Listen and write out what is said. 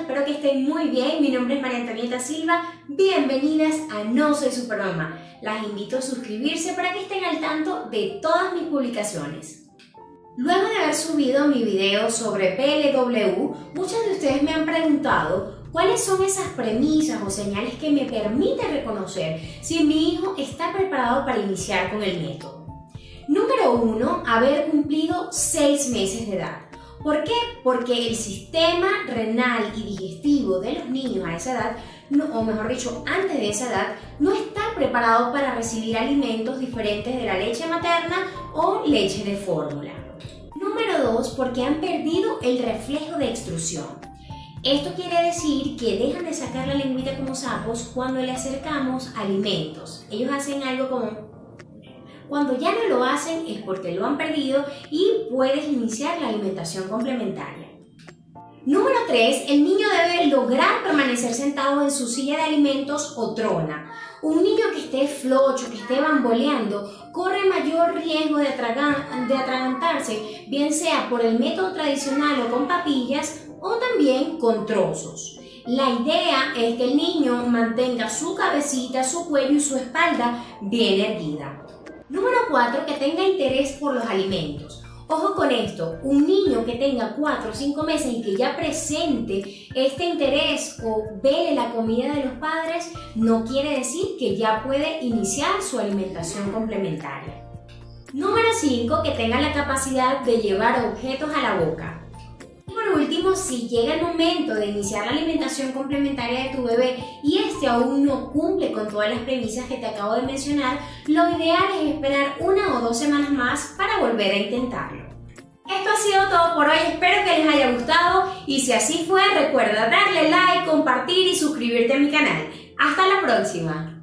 Espero que estén muy bien. Mi nombre es María Antonieta Silva. Bienvenidas a No Soy Supermamá. Las invito a suscribirse para que estén al tanto de todas mis publicaciones. Luego de haber subido mi video sobre PLW, muchos de ustedes me han preguntado cuáles son esas premisas o señales que me permiten reconocer si mi hijo está preparado para iniciar con el método. Número uno, haber cumplido seis meses de edad. ¿Por qué? Porque el sistema renal y digestivo de los niños a esa edad, o mejor dicho, antes de esa edad, no está preparado para recibir alimentos diferentes de la leche materna o leche de fórmula. Número 2, porque han perdido el reflejo de extrusión. Esto quiere decir que dejan de sacar la lengüita como sapos cuando le acercamos alimentos. Ellos hacen algo como cuando ya no lo hacen es porque lo han perdido y puedes iniciar la alimentación complementaria. Número 3. El niño debe lograr permanecer sentado en su silla de alimentos o trona. Un niño que esté flocho, que esté bamboleando, corre mayor riesgo de, de atragantarse, bien sea por el método tradicional o con papillas o también con trozos. La idea es que el niño mantenga su cabecita, su cuello y su espalda bien erguida. Número 4, que tenga interés por los alimentos. Ojo con esto, un niño que tenga 4 o 5 meses y que ya presente este interés o vele la comida de los padres, no quiere decir que ya puede iniciar su alimentación complementaria. Número 5, que tenga la capacidad de llevar objetos a la boca por último, si llega el momento de iniciar la alimentación complementaria de tu bebé y este aún no cumple con todas las premisas que te acabo de mencionar, lo ideal es esperar una o dos semanas más para volver a intentarlo. Esto ha sido todo por hoy, espero que les haya gustado y si así fue recuerda darle like, compartir y suscribirte a mi canal. Hasta la próxima.